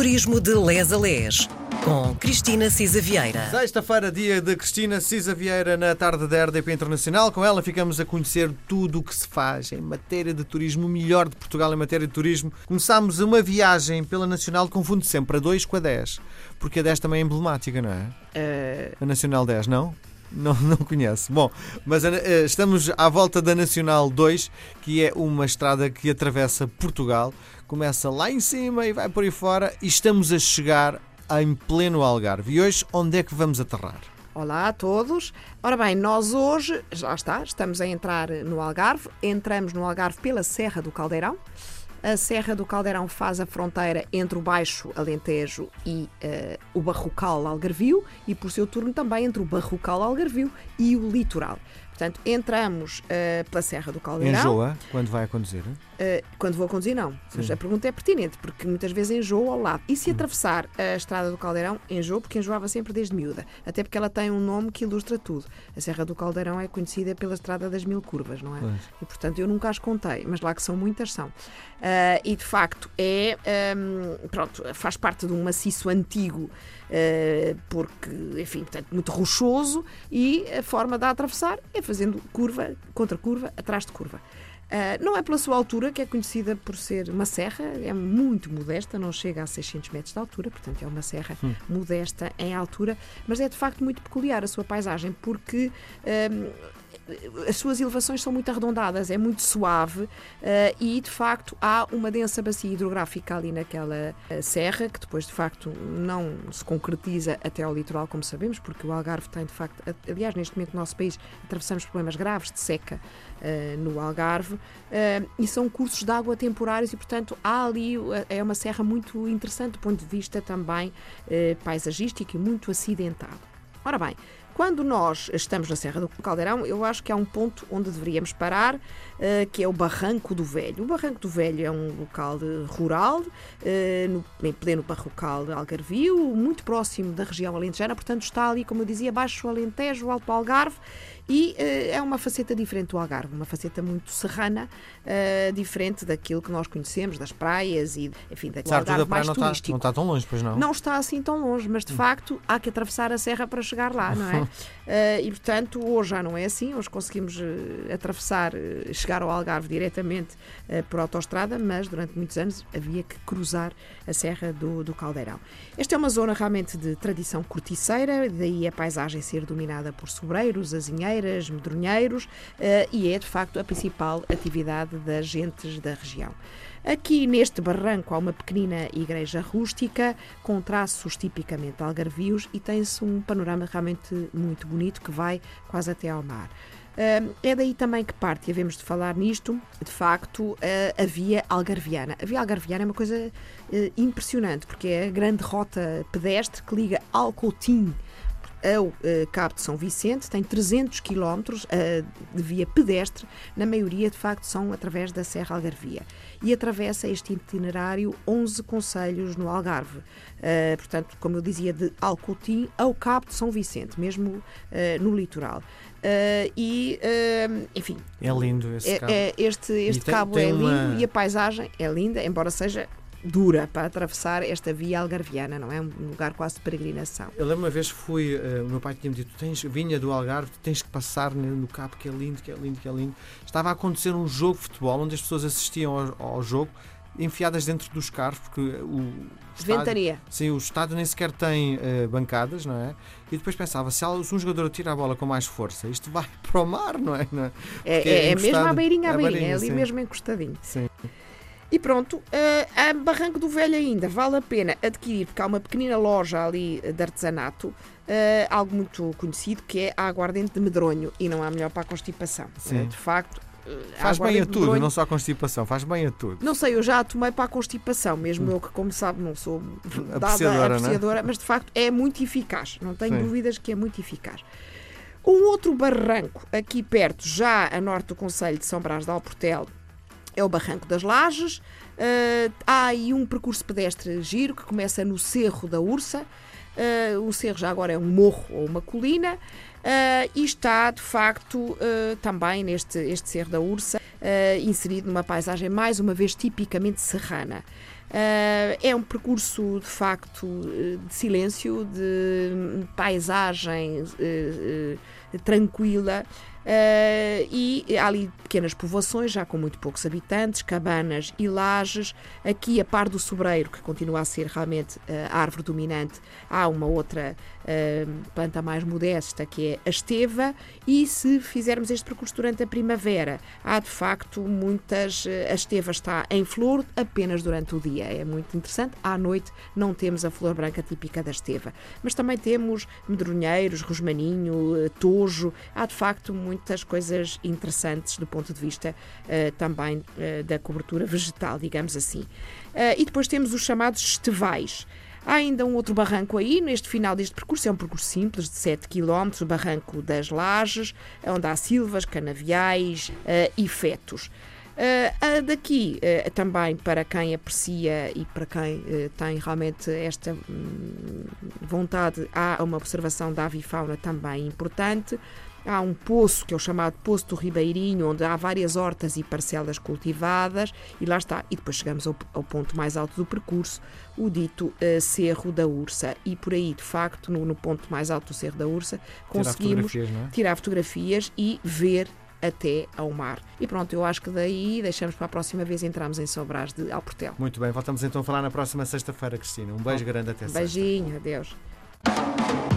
Turismo de Les a Les, com Cristina Cisa Vieira. Sexta-feira, dia de Cristina Cisa Vieira na tarde da RDP Internacional. Com ela ficamos a conhecer tudo o que se faz em matéria de turismo, o melhor de Portugal em matéria de turismo. Começámos uma viagem pela Nacional, confundo sempre a 2 com a 10, porque a 10 também é emblemática, não é? A Nacional 10, não? Não, não conhece. Bom, mas eh, estamos à volta da Nacional 2, que é uma estrada que atravessa Portugal. Começa lá em cima e vai por aí fora e estamos a chegar em pleno Algarve. E hoje, onde é que vamos aterrar? Olá a todos. Ora bem, nós hoje, já está, estamos a entrar no Algarve. Entramos no Algarve pela Serra do Caldeirão. A Serra do Caldeirão faz a fronteira entre o Baixo Alentejo e uh, o Barrocal Algarvio e, por seu turno, também entre o Barrocal Algarvio e o Litoral. Portanto, entramos uh, pela Serra do Caldeirão. Enjoa quando vai a conduzir? Uh, quando vou conduzir, não. Mas a pergunta é pertinente, porque muitas vezes enjoo ao lado. E se atravessar a estrada do Caldeirão, enjoo, porque enjoava sempre desde miúda. Até porque ela tem um nome que ilustra tudo. A Serra do Caldeirão é conhecida pela Estrada das Mil Curvas, não é? Pois. E portanto eu nunca as contei, mas lá que são muitas são. Uh, e de facto é. Um, pronto, faz parte de um maciço antigo. Uh, porque, enfim, portanto, muito rochoso e a forma de a atravessar é fazendo curva contra curva, atrás de curva. Uh, não é pela sua altura, que é conhecida por ser uma serra, é muito modesta, não chega a 600 metros de altura, portanto é uma serra Hum. modesta em altura, mas é de facto muito peculiar a sua paisagem, porque um, as suas elevações são muito arredondadas, é muito suave uh, e de facto há uma densa bacia hidrográfica ali naquela uh, serra, que depois de facto não se concretiza até ao litoral, como sabemos, porque o Algarve tem de facto, aliás, neste momento no nosso país atravessamos problemas graves de seca uh, no Algarve e são cursos de água temporários e, portanto, há ali é uma serra muito interessante do ponto de vista também paisagístico e muito acidentado. Ora bem, quando nós estamos na Serra do Caldeirão, eu acho que há um ponto onde deveríamos parar, uh, que é o Barranco do Velho. O Barranco do Velho é um local de, rural, uh, no, em pleno barrocal de Algarvio, muito próximo da região alentejana, portanto está ali, como eu dizia, baixo Alentejo, Alto Algarve, e uh, é uma faceta diferente do Algarve, uma faceta muito serrana, diferente daquilo que nós conhecemos, das praias e, enfim, daquele Algarve da mais não está, turístico. não está tão longe, pois não? Não está assim tão longe, mas de facto há que atravessar a serra para chegar lá, não é? Uh, e portanto, hoje já não é assim, hoje conseguimos uh, atravessar, uh, chegar ao Algarve diretamente por autoestrada, mas durante muitos anos havia que cruzar a Serra do, do Caldeirão. Esta é uma zona realmente de tradição corticeira, daí a paisagem ser dominada por sobreiros, azinheiras, medronheiros e é de facto a principal atividade das gentes da região. Aqui neste barranco há uma pequenina igreja rústica com traços tipicamente algarvios e tem-se um panorama realmente muito bonito que vai quase até ao mar. É daí também que parte, e havemos de falar nisto, de facto, a via algarviana. A via algarviana é uma coisa impressionante, porque é a grande rota pedestre que liga Alcotim ao uh, Cabo de São Vicente, tem 300 km uh, de via pedestre, na maioria de facto são através da Serra Algarvia. E atravessa este itinerário 11 conselhos no Algarve. Uh, portanto, como eu dizia, de Alcotim ao Cabo de São Vicente, mesmo no litoral. e, enfim. É lindo esse é, cabo. É, este este tem- cabo tem é lindo uma- e a paisagem é linda, embora seja dura para atravessar esta via algarviana, não é? Um lugar quase de peregrinação. Eu lembro uma vez que fui, eh, o meu pai tinha-me dito: tens, vinha do Algarve, tens que passar no cabo, que é lindo, que é lindo, que é lindo. Estava a acontecer um jogo de futebol onde as pessoas assistiam ao, ao jogo enfiadas dentro dos carros, porque o. estádio- Ventaria. Sim, o estádio nem sequer tem eh, bancadas, não é? E depois pensava, se, um jogador tira a bola com mais força, isto vai para o mar, não é? Não é? É, é, é é mesmo à beirinha, à É à beirinha, beirinha, é ali sim. mesmo encostadinho. Sim. E pronto, eh, a Barranco do Velho ainda vale a pena adquirir, porque há uma pequenina loja ali eh, de artesanato, eh, algo muito conhecido, que é a aguardente de medronho, e não há melhor para a constipação. Sim. De facto, Faz bem a tudo, medronho- não só a constipação, faz bem a tudo. Não sei, eu já a tomei para a constipação, mesmo eu que, como sabe, não sou dada Apreciadora, é? apreciadora, mas de facto é muito eficaz, não tenho Sim. dúvidas que é muito eficaz. Um outro barranco aqui perto, já a norte do Conselho de São Brás de Alportel, é o Barranco das Lajes. Ah, há aí um percurso pedestre giro que começa no Cerro da Ursa. Ah, o cerro já agora é um morro ou uma colina. Ah, e está, de facto, também neste este Cerro da Ursa, uh, inserido numa paisagem mais uma vez tipicamente serrana. Uh, é um percurso de facto de silêncio, de paisagem uh, uh, tranquila. E há ali pequenas povoações, já com muito poucos habitantes, cabanas e lajes. Aqui, a par do sobreiro, que continua a ser realmente a árvore dominante, há uma outra planta mais modesta, que é a esteva, e se fizermos este percurso durante a primavera, há de facto muitas. A esteva está em flor apenas durante o dia, é muito interessante. À noite não temos a flor branca típica da esteva, mas também temos medronheiros, rosmaninho, tojo, há de facto muitas coisas interessantes do ponto de vista uh, também uh, da cobertura vegetal, digamos assim. Uh, e depois temos os chamados estevais. Há ainda um outro barranco aí, neste final deste percurso, é um percurso simples de 7 km, o Barranco das Lajes, onde há silvas, canaviais e fetos. Uh, daqui, uh, também para quem aprecia e para quem uh, tem realmente esta um, vontade, há uma observação da avifauna também importante. Há um poço, que é o chamado Poço do Ribeirinho, onde há várias hortas e parcelas cultivadas, e lá está. E depois chegamos ao, ao ponto mais alto do percurso, o dito uh, Cerro da Ursa. E por aí, de facto, no, no ponto mais alto do Cerro da Ursa, conseguimos tirar fotografias, é? tirar fotografias e ver até ao mar. E pronto, eu acho que daí deixamos para a próxima vez entramos em Sobras de Alportel. Muito bem, voltamos então a falar na próxima sexta-feira, Cristina. Um beijo grande até Beijinho, sexta. adeus.